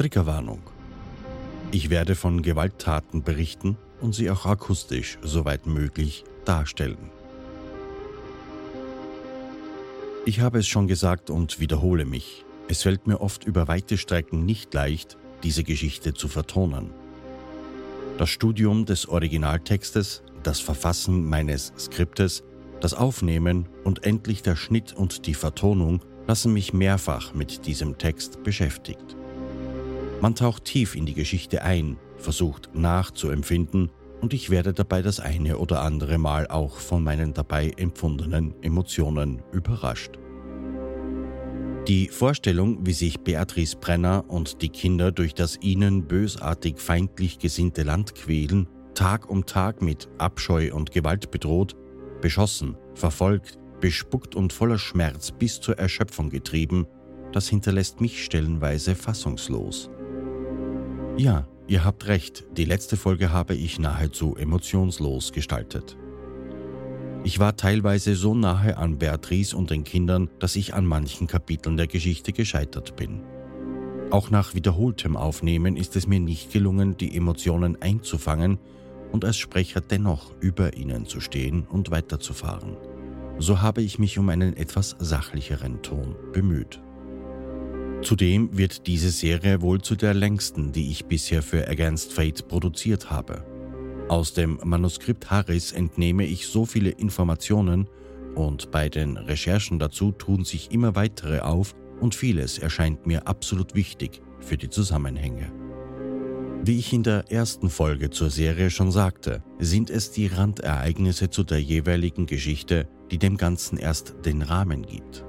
Triggerwarnung. Ich werde von Gewalttaten berichten und sie auch akustisch, soweit möglich, darstellen. Ich habe es schon gesagt und wiederhole mich. Es fällt mir oft über weite Strecken nicht leicht, diese Geschichte zu vertonen. Das Studium des Originaltextes, das Verfassen meines Skriptes, das Aufnehmen und endlich der Schnitt und die Vertonung lassen mich mehrfach mit diesem Text beschäftigt. Man taucht tief in die Geschichte ein, versucht nachzuempfinden und ich werde dabei das eine oder andere Mal auch von meinen dabei empfundenen Emotionen überrascht. Die Vorstellung, wie sich Beatrice Brenner und die Kinder durch das ihnen bösartig feindlich gesinnte Land quälen, Tag um Tag mit Abscheu und Gewalt bedroht, beschossen, verfolgt, bespuckt und voller Schmerz bis zur Erschöpfung getrieben, das hinterlässt mich stellenweise fassungslos. Ja, ihr habt recht, die letzte Folge habe ich nahezu emotionslos gestaltet. Ich war teilweise so nahe an Beatrice und den Kindern, dass ich an manchen Kapiteln der Geschichte gescheitert bin. Auch nach wiederholtem Aufnehmen ist es mir nicht gelungen, die Emotionen einzufangen und als Sprecher dennoch über ihnen zu stehen und weiterzufahren. So habe ich mich um einen etwas sachlicheren Ton bemüht. Zudem wird diese Serie wohl zu der längsten, die ich bisher für Against Fate produziert habe. Aus dem Manuskript Harris entnehme ich so viele Informationen und bei den Recherchen dazu tun sich immer weitere auf und vieles erscheint mir absolut wichtig für die Zusammenhänge. Wie ich in der ersten Folge zur Serie schon sagte, sind es die Randereignisse zu der jeweiligen Geschichte, die dem Ganzen erst den Rahmen gibt.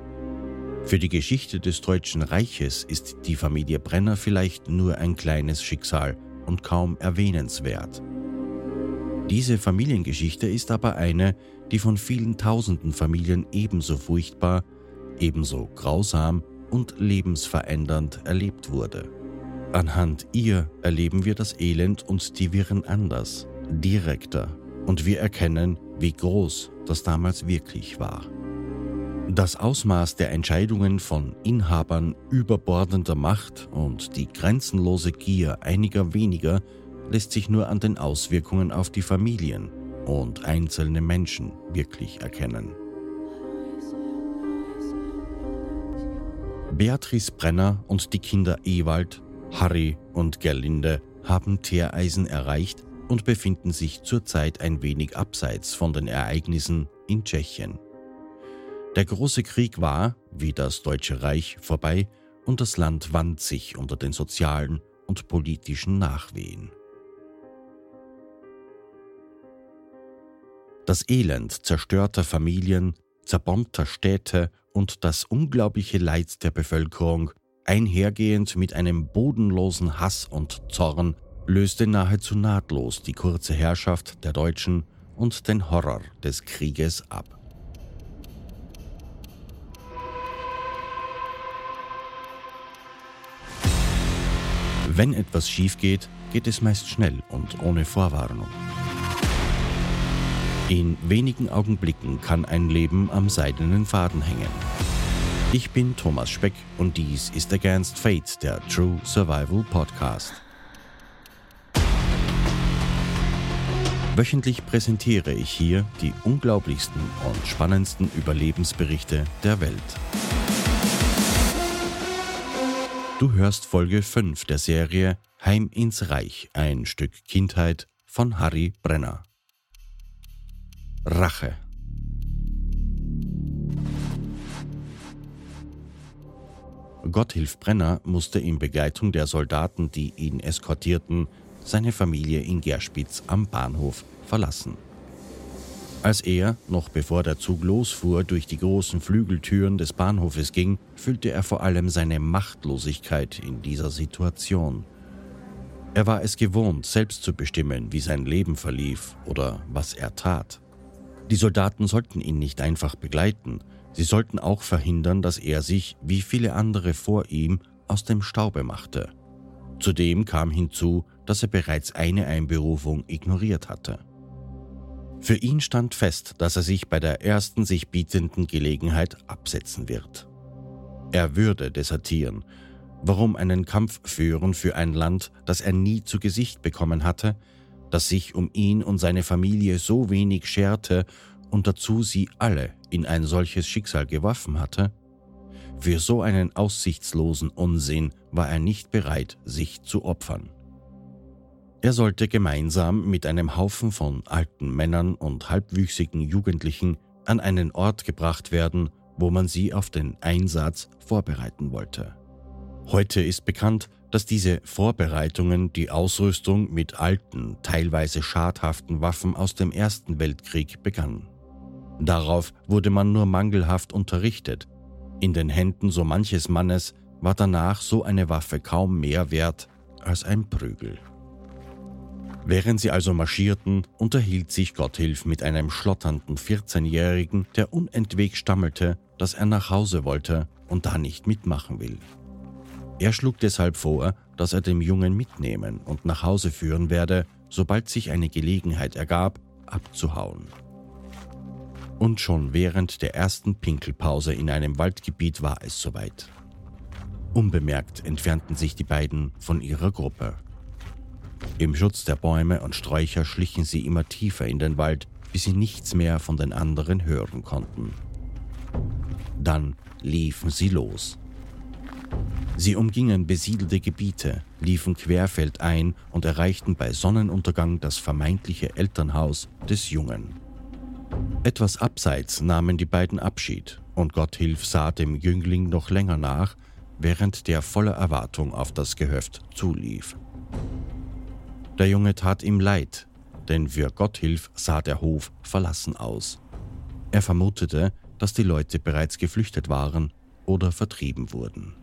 Für die Geschichte des Deutschen Reiches ist die Familie Brenner vielleicht nur ein kleines Schicksal und kaum erwähnenswert. Diese Familiengeschichte ist aber eine, die von vielen tausenden Familien ebenso furchtbar, ebenso grausam und lebensverändernd erlebt wurde. Anhand ihr erleben wir das Elend und die Wirren anders, direkter, und wir erkennen, wie groß das damals wirklich war. Das Ausmaß der Entscheidungen von Inhabern überbordender Macht und die grenzenlose Gier einiger weniger lässt sich nur an den Auswirkungen auf die Familien und einzelne Menschen wirklich erkennen. Beatrice Brenner und die Kinder Ewald, Harry und Gerlinde haben Teereisen erreicht und befinden sich zurzeit ein wenig abseits von den Ereignissen in Tschechien. Der große Krieg war, wie das Deutsche Reich, vorbei und das Land wand sich unter den sozialen und politischen Nachwehen. Das Elend zerstörter Familien, zerbombter Städte und das unglaubliche Leid der Bevölkerung, einhergehend mit einem bodenlosen Hass und Zorn, löste nahezu nahtlos die kurze Herrschaft der Deutschen und den Horror des Krieges ab. Wenn etwas schief geht, geht es meist schnell und ohne Vorwarnung. In wenigen Augenblicken kann ein Leben am seidenen Faden hängen. Ich bin Thomas Speck und dies ist Against Fate, der True Survival Podcast. Wöchentlich präsentiere ich hier die unglaublichsten und spannendsten Überlebensberichte der Welt. Du hörst Folge 5 der Serie Heim ins Reich, ein Stück Kindheit von Harry Brenner. Rache. Gotthilf Brenner musste in Begleitung der Soldaten, die ihn eskortierten, seine Familie in Gerspitz am Bahnhof verlassen. Als er, noch bevor der Zug losfuhr, durch die großen Flügeltüren des Bahnhofes ging, fühlte er vor allem seine Machtlosigkeit in dieser Situation. Er war es gewohnt, selbst zu bestimmen, wie sein Leben verlief oder was er tat. Die Soldaten sollten ihn nicht einfach begleiten, sie sollten auch verhindern, dass er sich, wie viele andere vor ihm, aus dem Staube machte. Zudem kam hinzu, dass er bereits eine Einberufung ignoriert hatte. Für ihn stand fest, dass er sich bei der ersten sich bietenden Gelegenheit absetzen wird. Er würde desertieren, Warum einen Kampf führen für ein Land, das er nie zu Gesicht bekommen hatte, das sich um ihn und seine Familie so wenig scherte und dazu sie alle in ein solches Schicksal geworfen hatte? Für so einen aussichtslosen Unsinn war er nicht bereit, sich zu opfern. Er sollte gemeinsam mit einem Haufen von alten Männern und halbwüchsigen Jugendlichen an einen Ort gebracht werden, wo man sie auf den Einsatz vorbereiten wollte. Heute ist bekannt, dass diese Vorbereitungen die Ausrüstung mit alten, teilweise schadhaften Waffen aus dem Ersten Weltkrieg begannen. Darauf wurde man nur mangelhaft unterrichtet. In den Händen so manches Mannes war danach so eine Waffe kaum mehr wert als ein Prügel. Während sie also marschierten, unterhielt sich Gotthilf mit einem schlotternden 14-Jährigen, der unentwegt stammelte, dass er nach Hause wollte und da nicht mitmachen will. Er schlug deshalb vor, dass er dem Jungen mitnehmen und nach Hause führen werde, sobald sich eine Gelegenheit ergab, abzuhauen. Und schon während der ersten Pinkelpause in einem Waldgebiet war es soweit. Unbemerkt entfernten sich die beiden von ihrer Gruppe. Im Schutz der Bäume und Sträucher schlichen sie immer tiefer in den Wald, bis sie nichts mehr von den anderen hören konnten. Dann liefen sie los. Sie umgingen besiedelte Gebiete, liefen querfeldein und erreichten bei Sonnenuntergang das vermeintliche Elternhaus des Jungen. Etwas abseits nahmen die beiden Abschied und Gotthilf sah dem Jüngling noch länger nach, während der voller Erwartung auf das Gehöft zulief. Der Junge tat ihm leid, denn für Gotthilf sah der Hof verlassen aus. Er vermutete, dass die Leute bereits geflüchtet waren oder vertrieben wurden.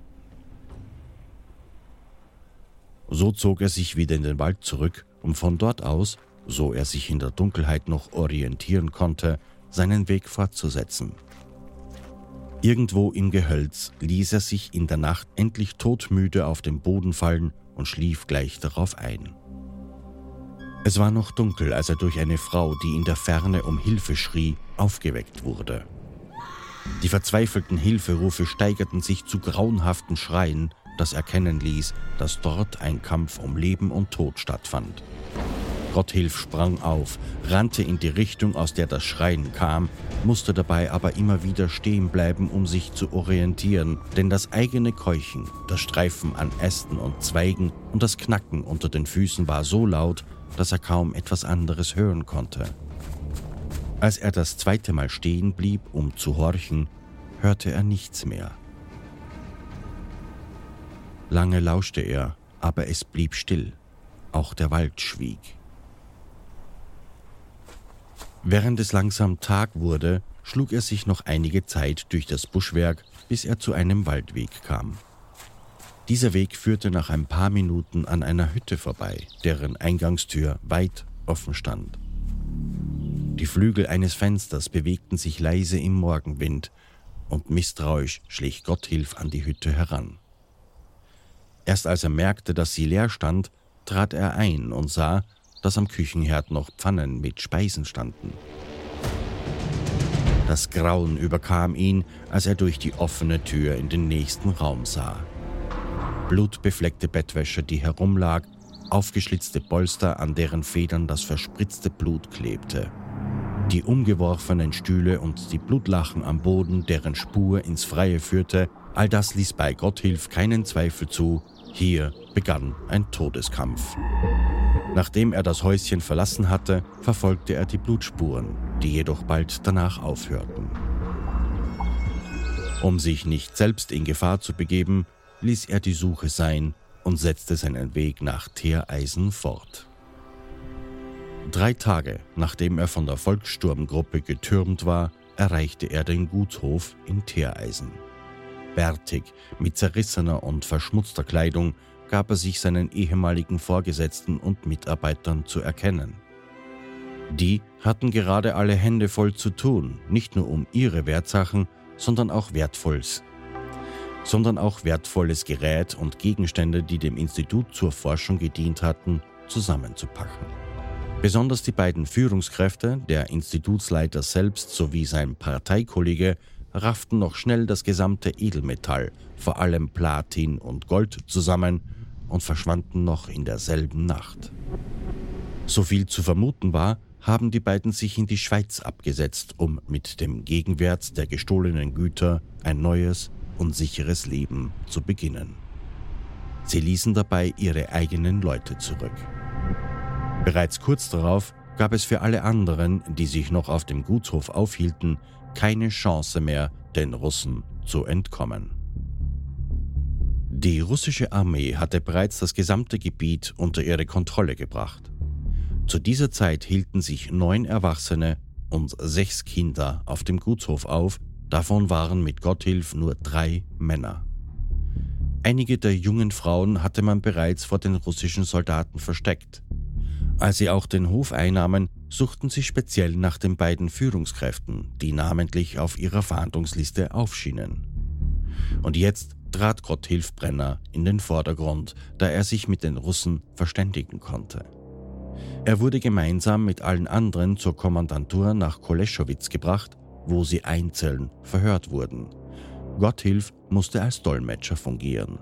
So zog er sich wieder in den Wald zurück, um von dort aus, so er sich in der Dunkelheit noch orientieren konnte, seinen Weg fortzusetzen. Irgendwo im Gehölz ließ er sich in der Nacht endlich todmüde auf den Boden fallen und schlief gleich darauf ein. Es war noch dunkel, als er durch eine Frau, die in der Ferne um Hilfe schrie, aufgeweckt wurde. Die verzweifelten Hilferufe steigerten sich zu grauenhaften Schreien, das erkennen ließ, dass dort ein Kampf um Leben und Tod stattfand. Gotthilf sprang auf, rannte in die Richtung, aus der das Schreien kam, musste dabei aber immer wieder stehen bleiben, um sich zu orientieren, denn das eigene Keuchen, das Streifen an Ästen und Zweigen und das Knacken unter den Füßen war so laut, dass er kaum etwas anderes hören konnte. Als er das zweite Mal stehen blieb, um zu horchen, hörte er nichts mehr. Lange lauschte er, aber es blieb still. Auch der Wald schwieg. Während es langsam Tag wurde, schlug er sich noch einige Zeit durch das Buschwerk, bis er zu einem Waldweg kam. Dieser Weg führte nach ein paar Minuten an einer Hütte vorbei, deren Eingangstür weit offen stand. Die Flügel eines Fensters bewegten sich leise im Morgenwind, und misstrauisch schlich Gotthilf an die Hütte heran. Erst als er merkte, dass sie leer stand, trat er ein und sah, dass am Küchenherd noch Pfannen mit Speisen standen. Das Grauen überkam ihn, als er durch die offene Tür in den nächsten Raum sah blutbefleckte Bettwäsche, die herumlag, aufgeschlitzte Polster, an deren Federn das verspritzte Blut klebte. Die umgeworfenen Stühle und die Blutlachen am Boden, deren Spur ins Freie führte, all das ließ bei Gotthilf keinen Zweifel zu, hier begann ein Todeskampf. Nachdem er das Häuschen verlassen hatte, verfolgte er die Blutspuren, die jedoch bald danach aufhörten. Um sich nicht selbst in Gefahr zu begeben, ließ er die Suche sein und setzte seinen Weg nach Teereisen fort. Drei Tage nachdem er von der Volkssturmgruppe getürmt war, erreichte er den Gutshof in Teereisen. Bärtig, mit zerrissener und verschmutzter Kleidung, gab er sich seinen ehemaligen Vorgesetzten und Mitarbeitern zu erkennen. Die hatten gerade alle Hände voll zu tun, nicht nur um ihre Wertsachen, sondern auch Wertvolles sondern auch wertvolles Gerät und Gegenstände, die dem Institut zur Forschung gedient hatten, zusammenzupacken. Besonders die beiden Führungskräfte, der Institutsleiter selbst sowie sein Parteikollege, rafften noch schnell das gesamte Edelmetall, vor allem Platin und Gold, zusammen und verschwanden noch in derselben Nacht. So viel zu vermuten war, haben die beiden sich in die Schweiz abgesetzt, um mit dem Gegenwert der gestohlenen Güter ein neues und sicheres Leben zu beginnen. Sie ließen dabei ihre eigenen Leute zurück. Bereits kurz darauf gab es für alle anderen, die sich noch auf dem Gutshof aufhielten, keine Chance mehr, den Russen zu entkommen. Die russische Armee hatte bereits das gesamte Gebiet unter ihre Kontrolle gebracht. Zu dieser Zeit hielten sich neun Erwachsene und sechs Kinder auf dem Gutshof auf, davon waren mit Gotthilf nur drei Männer. Einige der jungen Frauen hatte man bereits vor den russischen Soldaten versteckt. Als sie auch den Hof einnahmen, suchten sie speziell nach den beiden Führungskräften, die namentlich auf ihrer Fahndungsliste aufschienen. Und jetzt trat Gotthilf Brenner in den Vordergrund, da er sich mit den Russen verständigen konnte. Er wurde gemeinsam mit allen anderen zur Kommandantur nach Koleschowitz gebracht, wo sie einzeln verhört wurden. Gotthilf musste als Dolmetscher fungieren.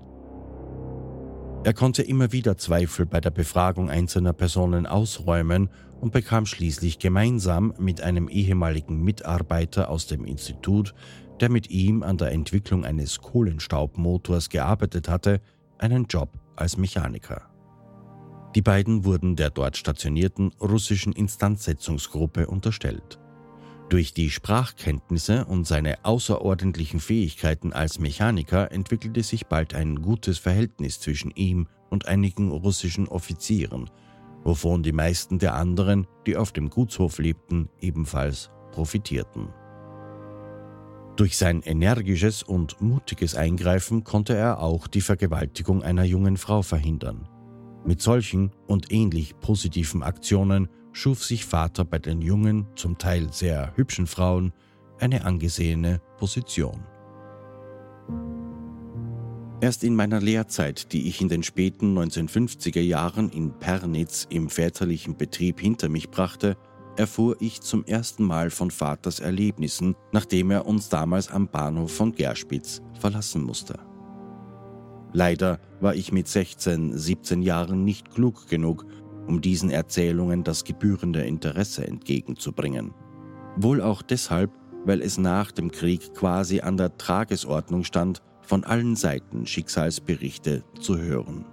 Er konnte immer wieder Zweifel bei der Befragung einzelner Personen ausräumen und bekam schließlich gemeinsam mit einem ehemaligen Mitarbeiter aus dem Institut, der mit ihm an der Entwicklung eines Kohlenstaubmotors gearbeitet hatte, einen Job als Mechaniker. Die beiden wurden der dort stationierten russischen Instandsetzungsgruppe unterstellt. Durch die Sprachkenntnisse und seine außerordentlichen Fähigkeiten als Mechaniker entwickelte sich bald ein gutes Verhältnis zwischen ihm und einigen russischen Offizieren, wovon die meisten der anderen, die auf dem Gutshof lebten, ebenfalls profitierten. Durch sein energisches und mutiges Eingreifen konnte er auch die Vergewaltigung einer jungen Frau verhindern. Mit solchen und ähnlich positiven Aktionen schuf sich Vater bei den jungen, zum Teil sehr hübschen Frauen eine angesehene Position. Erst in meiner Lehrzeit, die ich in den späten 1950er Jahren in Pernitz im väterlichen Betrieb hinter mich brachte, erfuhr ich zum ersten Mal von Vaters Erlebnissen, nachdem er uns damals am Bahnhof von Gerspitz verlassen musste. Leider war ich mit 16, 17 Jahren nicht klug genug, um diesen Erzählungen das gebührende Interesse entgegenzubringen. Wohl auch deshalb, weil es nach dem Krieg quasi an der Tagesordnung stand, von allen Seiten Schicksalsberichte zu hören.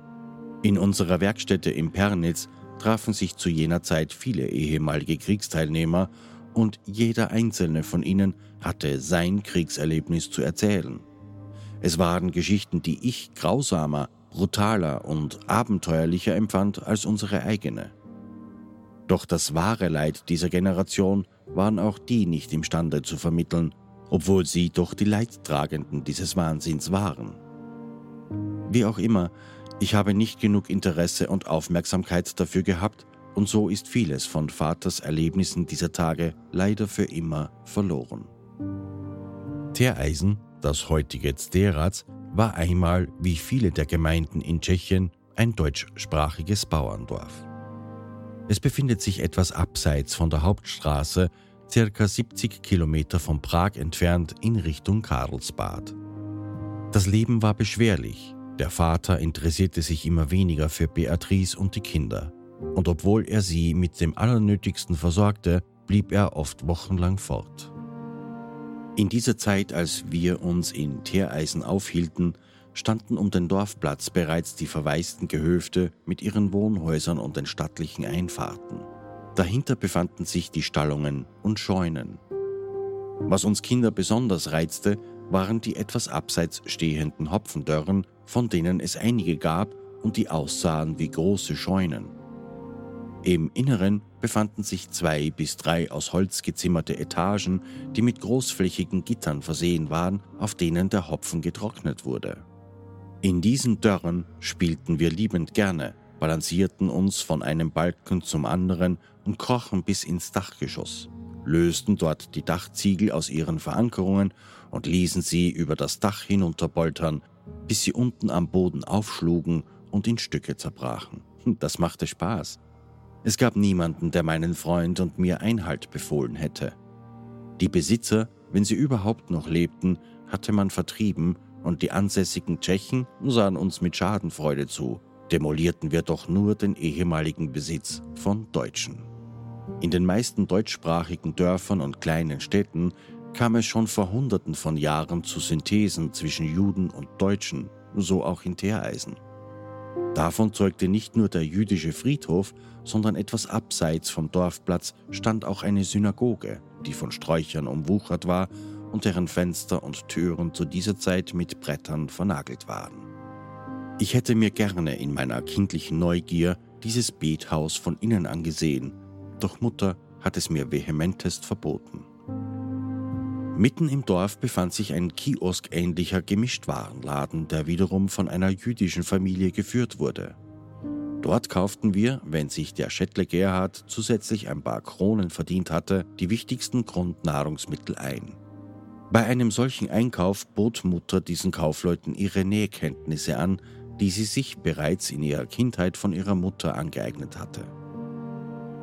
In unserer Werkstätte in Pernitz trafen sich zu jener Zeit viele ehemalige Kriegsteilnehmer und jeder einzelne von ihnen hatte sein Kriegserlebnis zu erzählen. Es waren Geschichten, die ich grausamer, brutaler und abenteuerlicher empfand als unsere eigene. Doch das wahre Leid dieser Generation waren auch die nicht imstande zu vermitteln, obwohl sie doch die Leidtragenden dieses Wahnsinns waren. Wie auch immer, ich habe nicht genug Interesse und Aufmerksamkeit dafür gehabt, und so ist vieles von Vaters Erlebnissen dieser Tage leider für immer verloren. Teereisen, das heutige Zderac, war einmal, wie viele der Gemeinden in Tschechien, ein deutschsprachiges Bauerndorf. Es befindet sich etwas abseits von der Hauptstraße, circa 70 Kilometer von Prag entfernt in Richtung Karlsbad. Das Leben war beschwerlich. Der Vater interessierte sich immer weniger für Beatrice und die Kinder. Und obwohl er sie mit dem Allernötigsten versorgte, blieb er oft wochenlang fort. In dieser Zeit, als wir uns in Teereisen aufhielten, standen um den Dorfplatz bereits die verwaisten Gehöfte mit ihren Wohnhäusern und den stattlichen Einfahrten. Dahinter befanden sich die Stallungen und Scheunen. Was uns Kinder besonders reizte, waren die etwas abseits stehenden Hopfendörren, von denen es einige gab und die aussahen wie große Scheunen. Im Inneren befanden sich zwei bis drei aus Holz gezimmerte Etagen, die mit großflächigen Gittern versehen waren, auf denen der Hopfen getrocknet wurde. In diesen Dörren spielten wir liebend gerne, balancierten uns von einem Balken zum anderen und krochen bis ins Dachgeschoss, lösten dort die Dachziegel aus ihren Verankerungen und ließen sie über das Dach hinunterboltern, bis sie unten am Boden aufschlugen und in Stücke zerbrachen. Das machte Spaß. Es gab niemanden, der meinen Freund und mir Einhalt befohlen hätte. Die Besitzer, wenn sie überhaupt noch lebten, hatte man vertrieben und die ansässigen Tschechen sahen uns mit Schadenfreude zu. Demolierten wir doch nur den ehemaligen Besitz von Deutschen. In den meisten deutschsprachigen Dörfern und kleinen Städten kam es schon vor Hunderten von Jahren zu Synthesen zwischen Juden und Deutschen, so auch in Teereisen. Davon zeugte nicht nur der jüdische Friedhof, sondern etwas abseits vom Dorfplatz stand auch eine Synagoge, die von Sträuchern umwuchert war und deren Fenster und Türen zu dieser Zeit mit Brettern vernagelt waren. Ich hätte mir gerne in meiner kindlichen Neugier dieses Bethaus von innen angesehen, doch Mutter hat es mir vehementest verboten. Mitten im Dorf befand sich ein kioskähnlicher Gemischtwarenladen, der wiederum von einer jüdischen Familie geführt wurde. Dort kauften wir, wenn sich der Schettle Gerhard zusätzlich ein paar Kronen verdient hatte, die wichtigsten Grundnahrungsmittel ein. Bei einem solchen Einkauf bot Mutter diesen Kaufleuten ihre Nähkenntnisse an, die sie sich bereits in ihrer Kindheit von ihrer Mutter angeeignet hatte.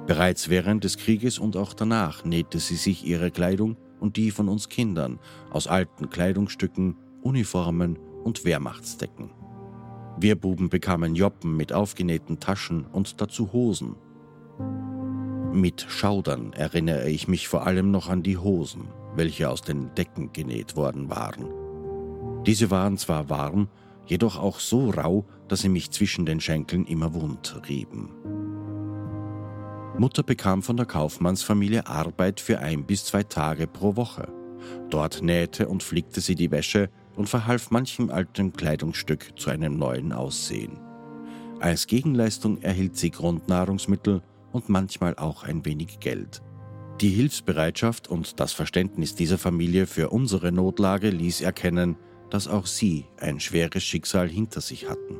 Bereits während des Krieges und auch danach nähte sie sich ihre Kleidung und die von uns Kindern aus alten Kleidungsstücken, Uniformen und Wehrmachtsdecken. Wir Buben bekamen Joppen mit aufgenähten Taschen und dazu Hosen. Mit Schaudern erinnere ich mich vor allem noch an die Hosen, welche aus den Decken genäht worden waren. Diese waren zwar warm, jedoch auch so rau, dass sie mich zwischen den Schenkeln immer wund rieben. Mutter bekam von der Kaufmannsfamilie Arbeit für ein bis zwei Tage pro Woche. Dort nähte und flickte sie die Wäsche und verhalf manchem alten Kleidungsstück zu einem neuen Aussehen. Als Gegenleistung erhielt sie Grundnahrungsmittel und manchmal auch ein wenig Geld. Die Hilfsbereitschaft und das Verständnis dieser Familie für unsere Notlage ließ erkennen, dass auch sie ein schweres Schicksal hinter sich hatten.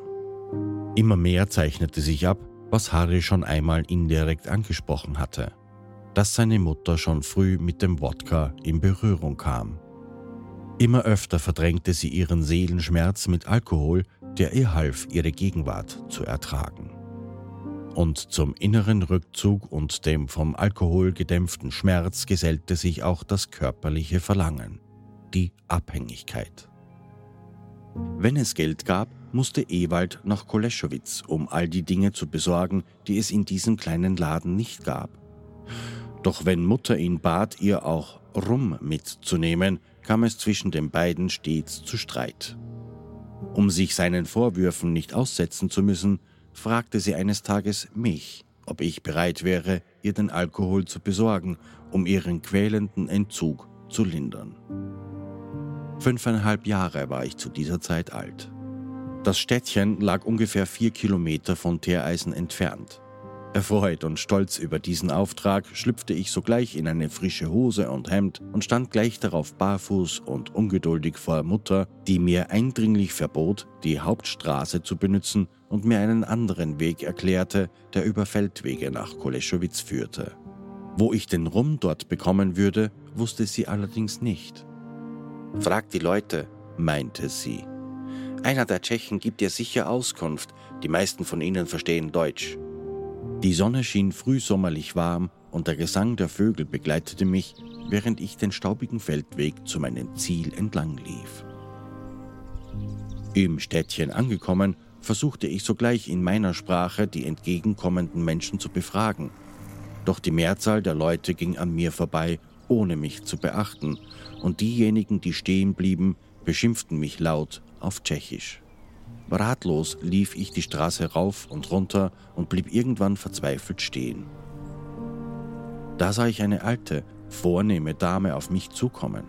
Immer mehr zeichnete sich ab, was Harry schon einmal indirekt angesprochen hatte, dass seine Mutter schon früh mit dem Wodka in Berührung kam. Immer öfter verdrängte sie ihren Seelenschmerz mit Alkohol, der ihr half, ihre Gegenwart zu ertragen. Und zum inneren Rückzug und dem vom Alkohol gedämpften Schmerz gesellte sich auch das körperliche Verlangen, die Abhängigkeit. Wenn es Geld gab, musste Ewald nach Koleschowitz, um all die Dinge zu besorgen, die es in diesem kleinen Laden nicht gab. Doch wenn Mutter ihn bat, ihr auch Rum mitzunehmen, kam es zwischen den beiden stets zu Streit. Um sich seinen Vorwürfen nicht aussetzen zu müssen, fragte sie eines Tages mich, ob ich bereit wäre, ihr den Alkohol zu besorgen, um ihren quälenden Entzug zu lindern. Fünfeinhalb Jahre war ich zu dieser Zeit alt. Das Städtchen lag ungefähr vier Kilometer von Teereisen entfernt. Erfreut und stolz über diesen Auftrag schlüpfte ich sogleich in eine frische Hose und Hemd und stand gleich darauf barfuß und ungeduldig vor Mutter, die mir eindringlich verbot, die Hauptstraße zu benutzen und mir einen anderen Weg erklärte, der über Feldwege nach Koleschowitz führte. Wo ich den Rum dort bekommen würde, wusste sie allerdings nicht. Frag die Leute, meinte sie. Einer der Tschechen gibt dir sicher Auskunft, die meisten von ihnen verstehen Deutsch. Die Sonne schien frühsommerlich warm und der Gesang der Vögel begleitete mich, während ich den staubigen Feldweg zu meinem Ziel entlang lief. Im Städtchen angekommen, versuchte ich sogleich in meiner Sprache die entgegenkommenden Menschen zu befragen. Doch die Mehrzahl der Leute ging an mir vorbei, ohne mich zu beachten, und diejenigen, die stehen blieben, beschimpften mich laut auf Tschechisch. Ratlos lief ich die Straße rauf und runter und blieb irgendwann verzweifelt stehen. Da sah ich eine alte, vornehme Dame auf mich zukommen.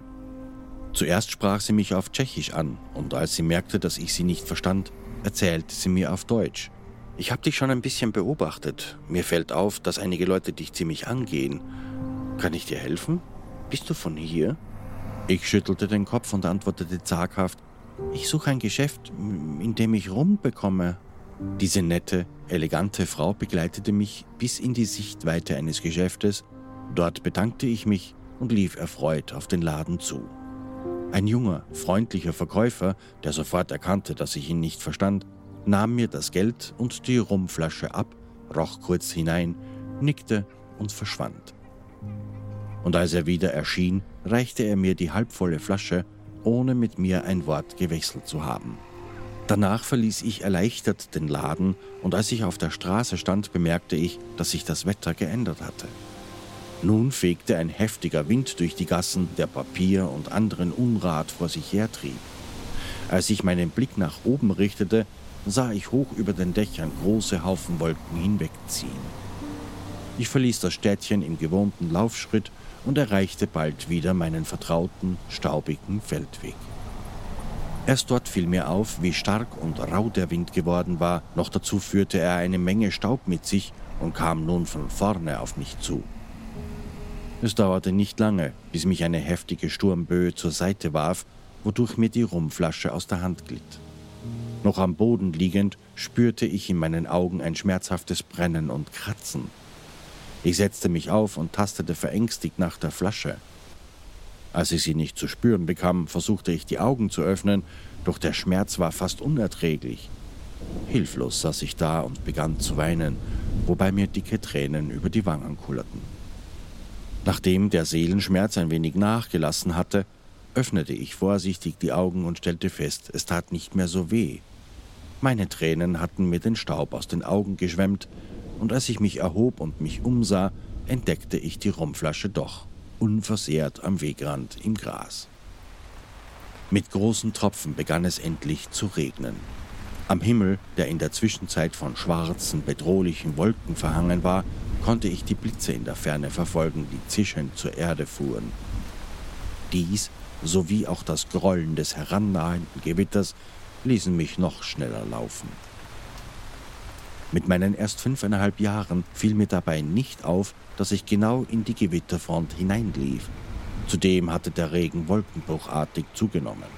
Zuerst sprach sie mich auf Tschechisch an, und als sie merkte, dass ich sie nicht verstand, erzählte sie mir auf Deutsch. Ich habe dich schon ein bisschen beobachtet. Mir fällt auf, dass einige Leute dich ziemlich angehen. Kann ich dir helfen? Bist du von hier? Ich schüttelte den Kopf und antwortete zaghaft, ich suche ein Geschäft, in dem ich Rum bekomme. Diese nette, elegante Frau begleitete mich bis in die Sichtweite eines Geschäftes. Dort bedankte ich mich und lief erfreut auf den Laden zu. Ein junger, freundlicher Verkäufer, der sofort erkannte, dass ich ihn nicht verstand, nahm mir das Geld und die Rumflasche ab, roch kurz hinein, nickte und verschwand. und als er wieder erschien, reichte er mir die halbvolle Flasche, ohne mit mir ein Wort gewechselt zu haben. Danach verließ ich erleichtert den Laden und als ich auf der Straße stand, bemerkte ich, dass sich das Wetter geändert hatte. Nun fegte ein heftiger Wind durch die Gassen, der Papier und anderen Unrat vor sich hertrieb. Als ich meinen Blick nach oben richtete, sah ich hoch über den Dächern große Haufen Wolken hinwegziehen. Ich verließ das Städtchen im gewohnten Laufschritt und erreichte bald wieder meinen vertrauten, staubigen Feldweg. Erst dort fiel mir auf, wie stark und rau der Wind geworden war, noch dazu führte er eine Menge Staub mit sich und kam nun von vorne auf mich zu. Es dauerte nicht lange, bis mich eine heftige Sturmböe zur Seite warf, wodurch mir die Rumflasche aus der Hand glitt. Noch am Boden liegend spürte ich in meinen Augen ein schmerzhaftes Brennen und Kratzen. Ich setzte mich auf und tastete verängstigt nach der Flasche. Als ich sie nicht zu spüren bekam, versuchte ich die Augen zu öffnen, doch der Schmerz war fast unerträglich. Hilflos saß ich da und begann zu weinen, wobei mir dicke Tränen über die Wangen kullerten. Nachdem der Seelenschmerz ein wenig nachgelassen hatte, öffnete ich vorsichtig die Augen und stellte fest, es tat nicht mehr so weh. Meine Tränen hatten mir den Staub aus den Augen geschwemmt, und als ich mich erhob und mich umsah, entdeckte ich die Rumflasche doch, unversehrt am Wegrand im Gras. Mit großen Tropfen begann es endlich zu regnen. Am Himmel, der in der Zwischenzeit von schwarzen, bedrohlichen Wolken verhangen war, konnte ich die Blitze in der Ferne verfolgen, die zischend zur Erde fuhren. Dies sowie auch das Grollen des herannahenden Gewitters ließen mich noch schneller laufen. Mit meinen erst fünfeinhalb Jahren fiel mir dabei nicht auf, dass ich genau in die Gewitterfront hineinlief. Zudem hatte der Regen wolkenbruchartig zugenommen.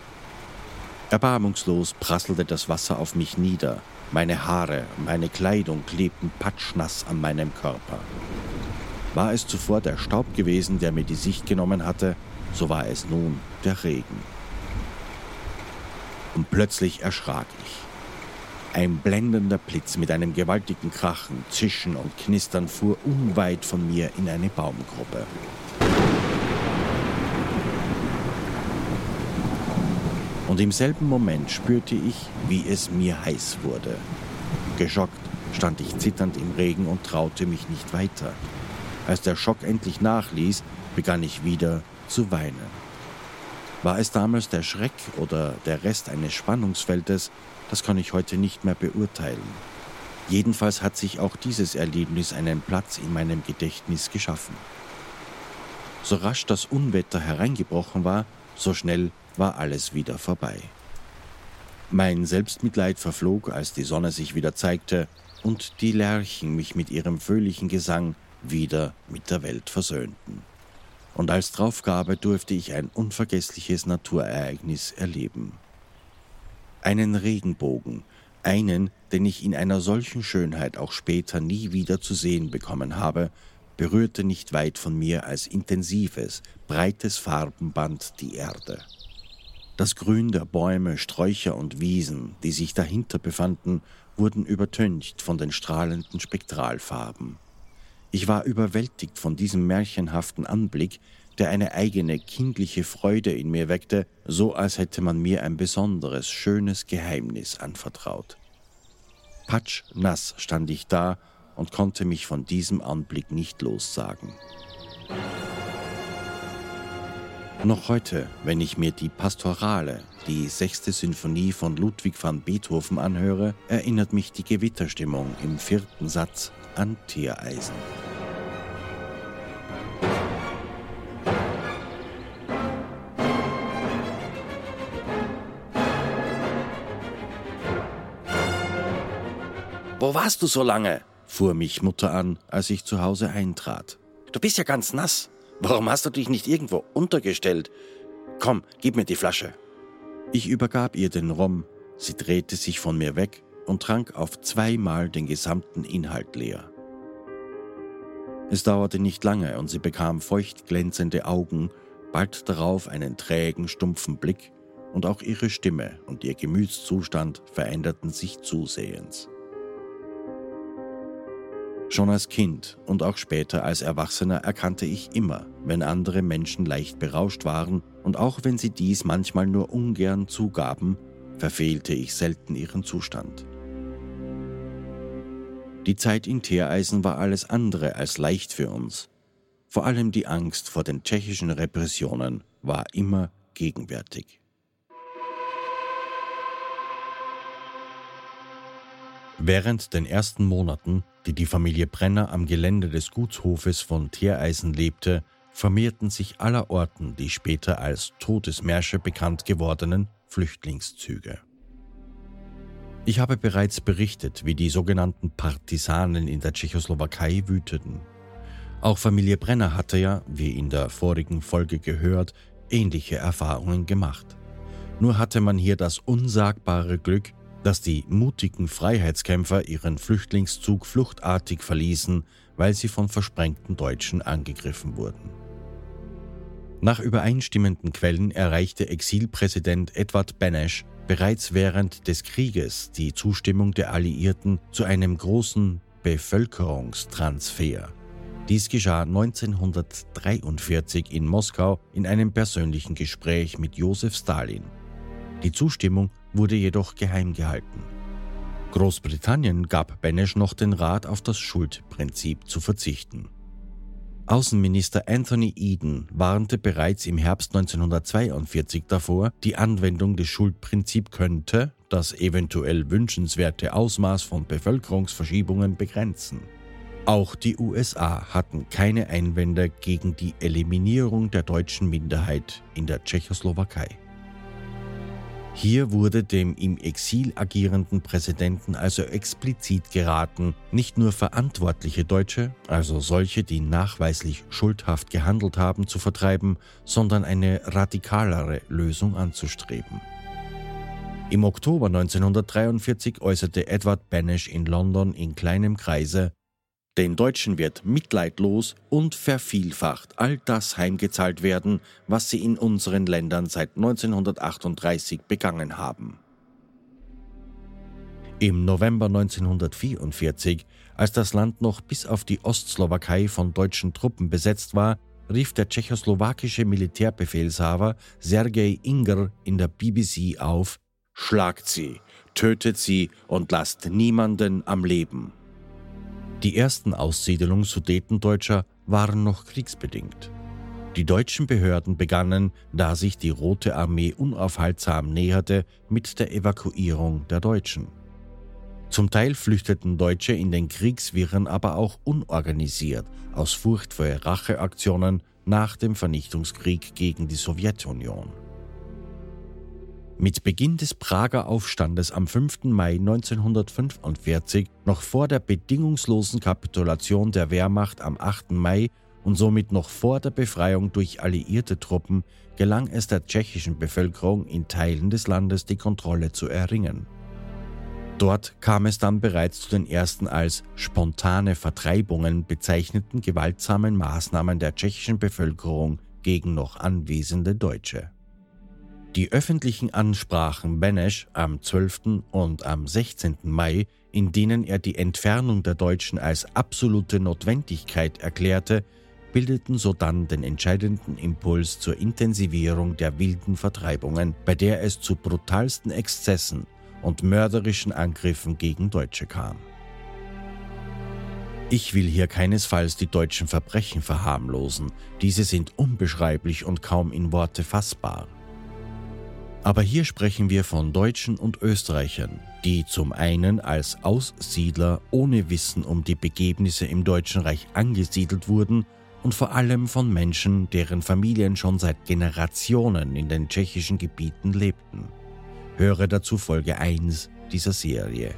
Erbarmungslos prasselte das Wasser auf mich nieder. Meine Haare, meine Kleidung klebten patschnass an meinem Körper. War es zuvor der Staub gewesen, der mir die Sicht genommen hatte, so war es nun der Regen. Und plötzlich erschrak ich. Ein blendender Blitz mit einem gewaltigen Krachen, Zischen und Knistern fuhr unweit von mir in eine Baumgruppe. Und im selben Moment spürte ich, wie es mir heiß wurde. Geschockt stand ich zitternd im Regen und traute mich nicht weiter. Als der Schock endlich nachließ, begann ich wieder zu weinen. War es damals der Schreck oder der Rest eines Spannungsfeldes, das kann ich heute nicht mehr beurteilen. Jedenfalls hat sich auch dieses Erlebnis einen Platz in meinem Gedächtnis geschaffen. So rasch das Unwetter hereingebrochen war, so schnell war alles wieder vorbei. Mein Selbstmitleid verflog, als die Sonne sich wieder zeigte und die Lerchen mich mit ihrem fröhlichen Gesang wieder mit der Welt versöhnten. Und als Draufgabe durfte ich ein unvergessliches Naturereignis erleben einen Regenbogen, einen, den ich in einer solchen Schönheit auch später nie wieder zu sehen bekommen habe, berührte nicht weit von mir als intensives, breites Farbenband die Erde. Das Grün der Bäume, Sträucher und Wiesen, die sich dahinter befanden, wurden übertüncht von den strahlenden Spektralfarben. Ich war überwältigt von diesem märchenhaften Anblick, der eine eigene kindliche Freude in mir weckte, so als hätte man mir ein besonderes, schönes Geheimnis anvertraut. Patsch nass stand ich da und konnte mich von diesem Anblick nicht lossagen. Noch heute, wenn ich mir die Pastorale, die sechste Sinfonie von Ludwig van Beethoven anhöre, erinnert mich die Gewitterstimmung im vierten Satz an Teereisen. Wo warst du so lange? fuhr mich Mutter an, als ich zu Hause eintrat. Du bist ja ganz nass. Warum hast du dich nicht irgendwo untergestellt? Komm, gib mir die Flasche. Ich übergab ihr den Rum, sie drehte sich von mir weg und trank auf zweimal den gesamten Inhalt leer. Es dauerte nicht lange und sie bekam feucht glänzende Augen, bald darauf einen trägen, stumpfen Blick und auch ihre Stimme und ihr Gemütszustand veränderten sich zusehends. Schon als Kind und auch später als Erwachsener erkannte ich immer, wenn andere Menschen leicht berauscht waren und auch wenn sie dies manchmal nur ungern zugaben, verfehlte ich selten ihren Zustand. Die Zeit in Teereisen war alles andere als leicht für uns. Vor allem die Angst vor den tschechischen Repressionen war immer gegenwärtig. Während den ersten Monaten, die die Familie Brenner am Gelände des Gutshofes von Teereisen lebte, vermehrten sich allerorten die später als Todesmärsche bekannt gewordenen Flüchtlingszüge. Ich habe bereits berichtet, wie die sogenannten Partisanen in der Tschechoslowakei wüteten. Auch Familie Brenner hatte ja, wie in der vorigen Folge gehört, ähnliche Erfahrungen gemacht. Nur hatte man hier das unsagbare Glück, dass die mutigen Freiheitskämpfer ihren Flüchtlingszug fluchtartig verließen, weil sie von versprengten Deutschen angegriffen wurden. Nach übereinstimmenden Quellen erreichte Exilpräsident Edward Benesch bereits während des Krieges die Zustimmung der Alliierten zu einem großen Bevölkerungstransfer. Dies geschah 1943 in Moskau in einem persönlichen Gespräch mit Josef Stalin. Die Zustimmung wurde jedoch geheim gehalten. Großbritannien gab Benesch noch den Rat, auf das Schuldprinzip zu verzichten. Außenminister Anthony Eden warnte bereits im Herbst 1942 davor, die Anwendung des Schuldprinzips könnte das eventuell wünschenswerte Ausmaß von Bevölkerungsverschiebungen begrenzen. Auch die USA hatten keine Einwände gegen die Eliminierung der deutschen Minderheit in der Tschechoslowakei. Hier wurde dem im Exil agierenden Präsidenten also explizit geraten, nicht nur verantwortliche Deutsche, also solche, die nachweislich schuldhaft gehandelt haben, zu vertreiben, sondern eine radikalere Lösung anzustreben. Im Oktober 1943 äußerte Edward Benesch in London in kleinem Kreise, den Deutschen wird mitleidlos und vervielfacht all das heimgezahlt werden, was sie in unseren Ländern seit 1938 begangen haben. Im November 1944, als das Land noch bis auf die Ostslowakei von deutschen Truppen besetzt war, rief der tschechoslowakische Militärbefehlshaber Sergei Inger in der BBC auf, Schlagt sie, tötet sie und lasst niemanden am Leben. Die ersten Aussiedlungen Sudetendeutscher waren noch kriegsbedingt. Die deutschen Behörden begannen, da sich die Rote Armee unaufhaltsam näherte, mit der Evakuierung der Deutschen. Zum Teil flüchteten Deutsche in den Kriegswirren aber auch unorganisiert, aus Furcht vor Racheaktionen nach dem Vernichtungskrieg gegen die Sowjetunion. Mit Beginn des Prager Aufstandes am 5. Mai 1945, noch vor der bedingungslosen Kapitulation der Wehrmacht am 8. Mai und somit noch vor der Befreiung durch alliierte Truppen, gelang es der tschechischen Bevölkerung in Teilen des Landes die Kontrolle zu erringen. Dort kam es dann bereits zu den ersten als spontane Vertreibungen bezeichneten gewaltsamen Maßnahmen der tschechischen Bevölkerung gegen noch anwesende Deutsche. Die öffentlichen Ansprachen Benesch am 12. und am 16. Mai, in denen er die Entfernung der Deutschen als absolute Notwendigkeit erklärte, bildeten sodann den entscheidenden Impuls zur Intensivierung der wilden Vertreibungen, bei der es zu brutalsten Exzessen und mörderischen Angriffen gegen Deutsche kam. Ich will hier keinesfalls die deutschen Verbrechen verharmlosen, diese sind unbeschreiblich und kaum in Worte fassbar. Aber hier sprechen wir von Deutschen und Österreichern, die zum einen als Aussiedler ohne Wissen um die Begebnisse im Deutschen Reich angesiedelt wurden und vor allem von Menschen, deren Familien schon seit Generationen in den tschechischen Gebieten lebten. Höre dazu Folge 1 dieser Serie.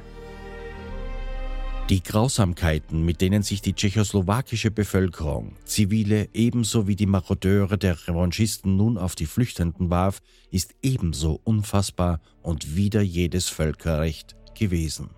Die Grausamkeiten, mit denen sich die tschechoslowakische Bevölkerung, Zivile ebenso wie die Marodeure der Revanchisten nun auf die Flüchtenden warf, ist ebenso unfassbar und wider jedes Völkerrecht gewesen.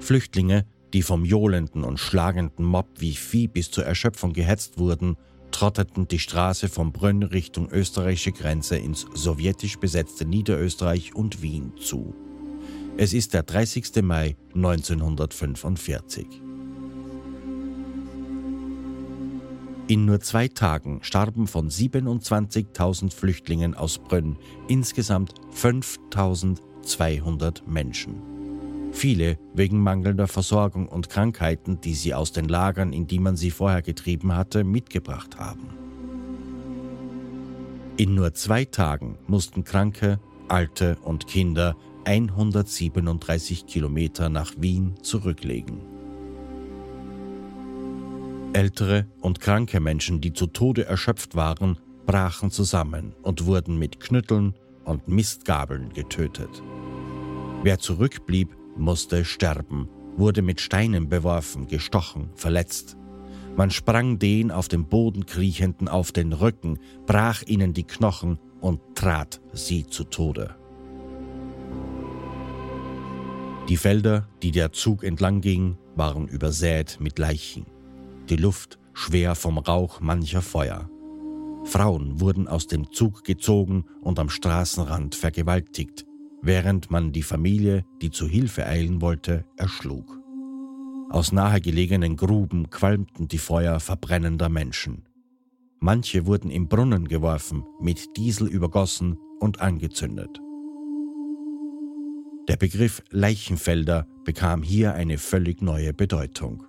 Flüchtlinge, die vom johlenden und schlagenden Mob wie Vieh bis zur Erschöpfung gehetzt wurden, trotteten die Straße von Brünn Richtung österreichische Grenze ins sowjetisch besetzte Niederösterreich und Wien zu. Es ist der 30. Mai 1945. In nur zwei Tagen starben von 27.000 Flüchtlingen aus Brünn insgesamt 5.200 Menschen. Viele wegen mangelnder Versorgung und Krankheiten, die sie aus den Lagern, in die man sie vorher getrieben hatte, mitgebracht haben. In nur zwei Tagen mussten Kranke, Alte und Kinder 137 Kilometer nach Wien zurücklegen. Ältere und kranke Menschen, die zu Tode erschöpft waren, brachen zusammen und wurden mit Knütteln und Mistgabeln getötet. Wer zurückblieb, musste sterben, wurde mit Steinen beworfen, gestochen, verletzt. Man sprang den auf dem Boden kriechenden auf den Rücken, brach ihnen die Knochen und trat sie zu Tode. Die Felder, die der Zug entlang ging, waren übersät mit Leichen. Die Luft schwer vom Rauch mancher Feuer. Frauen wurden aus dem Zug gezogen und am Straßenrand vergewaltigt, während man die Familie, die zu Hilfe eilen wollte, erschlug. Aus nahegelegenen Gruben qualmten die Feuer verbrennender Menschen. Manche wurden im Brunnen geworfen, mit Diesel übergossen und angezündet. Der Begriff Leichenfelder bekam hier eine völlig neue Bedeutung.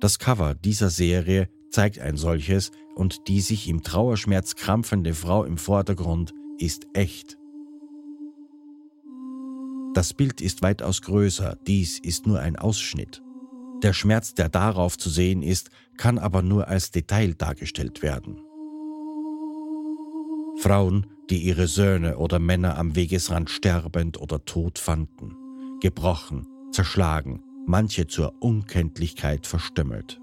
Das Cover dieser Serie zeigt ein solches und die sich im Trauerschmerz krampfende Frau im Vordergrund ist echt. Das Bild ist weitaus größer, dies ist nur ein Ausschnitt. Der Schmerz, der darauf zu sehen ist, kann aber nur als Detail dargestellt werden. Frauen, die ihre Söhne oder Männer am Wegesrand sterbend oder tot fanden, gebrochen, zerschlagen, manche zur Unkenntlichkeit verstümmelt.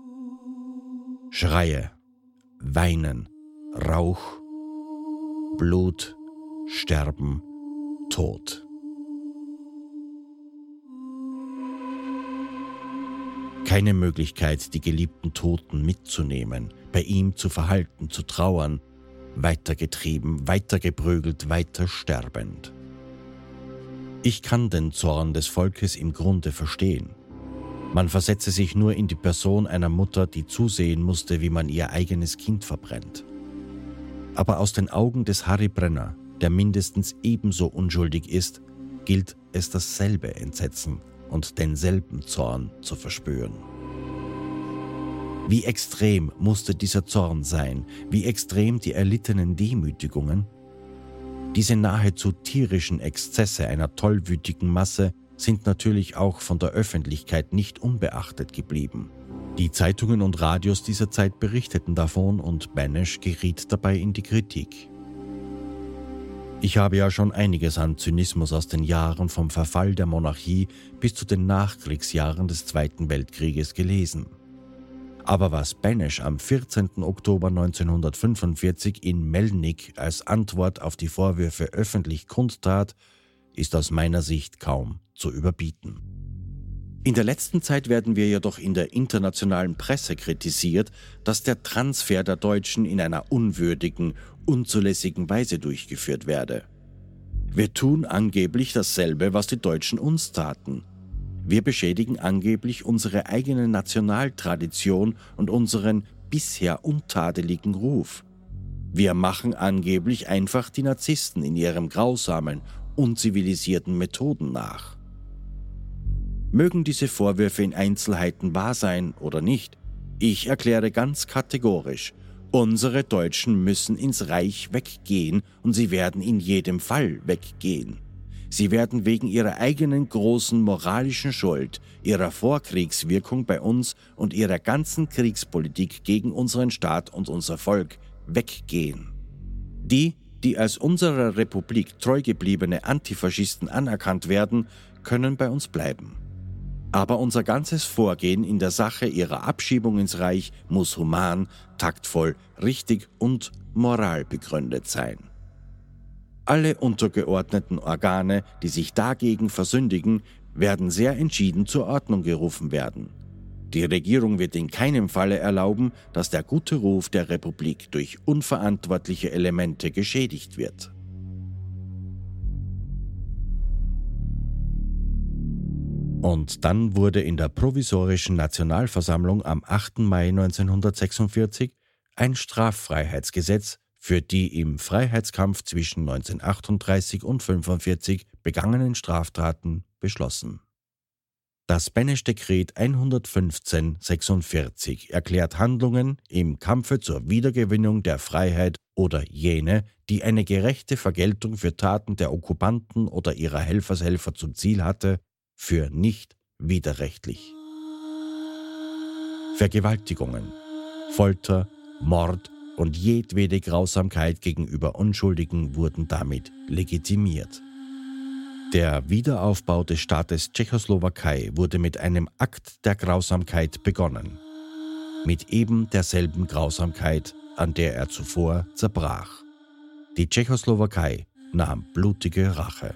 Schreie, Weinen, Rauch, Blut, Sterben, Tod. Keine Möglichkeit, die geliebten Toten mitzunehmen, bei ihm zu verhalten, zu trauern, weitergetrieben, weitergeprügelt, weiter sterbend. Ich kann den Zorn des Volkes im Grunde verstehen. Man versetze sich nur in die Person einer Mutter, die zusehen musste, wie man ihr eigenes Kind verbrennt. Aber aus den Augen des Harry Brenner, der mindestens ebenso unschuldig ist, gilt es dasselbe Entsetzen und denselben Zorn zu verspüren. Wie extrem musste dieser Zorn sein, wie extrem die erlittenen Demütigungen? Diese nahezu tierischen Exzesse einer tollwütigen Masse sind natürlich auch von der Öffentlichkeit nicht unbeachtet geblieben. Die Zeitungen und Radios dieser Zeit berichteten davon und Banesh geriet dabei in die Kritik. Ich habe ja schon einiges an Zynismus aus den Jahren vom Verfall der Monarchie bis zu den Nachkriegsjahren des Zweiten Weltkrieges gelesen. Aber was Banesh am 14. Oktober 1945 in Melnik als Antwort auf die Vorwürfe öffentlich kundtat, ist aus meiner Sicht kaum zu überbieten. In der letzten Zeit werden wir jedoch in der internationalen Presse kritisiert, dass der Transfer der Deutschen in einer unwürdigen, unzulässigen Weise durchgeführt werde. Wir tun angeblich dasselbe, was die Deutschen uns taten. Wir beschädigen angeblich unsere eigene Nationaltradition und unseren bisher untadeligen Ruf. Wir machen angeblich einfach die Narzissten in ihrem grausamen, unzivilisierten Methoden nach. Mögen diese Vorwürfe in Einzelheiten wahr sein oder nicht, ich erkläre ganz kategorisch, unsere Deutschen müssen ins Reich weggehen und sie werden in jedem Fall weggehen. Sie werden wegen ihrer eigenen großen moralischen Schuld, ihrer Vorkriegswirkung bei uns und ihrer ganzen Kriegspolitik gegen unseren Staat und unser Volk weggehen. Die, die als unserer Republik treu gebliebene Antifaschisten anerkannt werden, können bei uns bleiben. Aber unser ganzes Vorgehen in der Sache ihrer Abschiebung ins Reich muss human, taktvoll, richtig und moralbegründet sein. Alle untergeordneten Organe, die sich dagegen versündigen, werden sehr entschieden zur Ordnung gerufen werden. Die Regierung wird in keinem Falle erlauben, dass der gute Ruf der Republik durch unverantwortliche Elemente geschädigt wird. Und dann wurde in der provisorischen Nationalversammlung am 8. Mai 1946 ein Straffreiheitsgesetz für die im Freiheitskampf zwischen 1938 und 1945 begangenen Straftaten beschlossen. Das Benesch-Dekret 11546 erklärt Handlungen im Kampfe zur Wiedergewinnung der Freiheit oder jene, die eine gerechte Vergeltung für Taten der Okkupanten oder ihrer Helfershelfer zum Ziel hatte, für nicht widerrechtlich. Vergewaltigungen, Folter, Mord und jedwede Grausamkeit gegenüber Unschuldigen wurden damit legitimiert. Der Wiederaufbau des Staates Tschechoslowakei wurde mit einem Akt der Grausamkeit begonnen. Mit eben derselben Grausamkeit, an der er zuvor zerbrach. Die Tschechoslowakei nahm blutige Rache.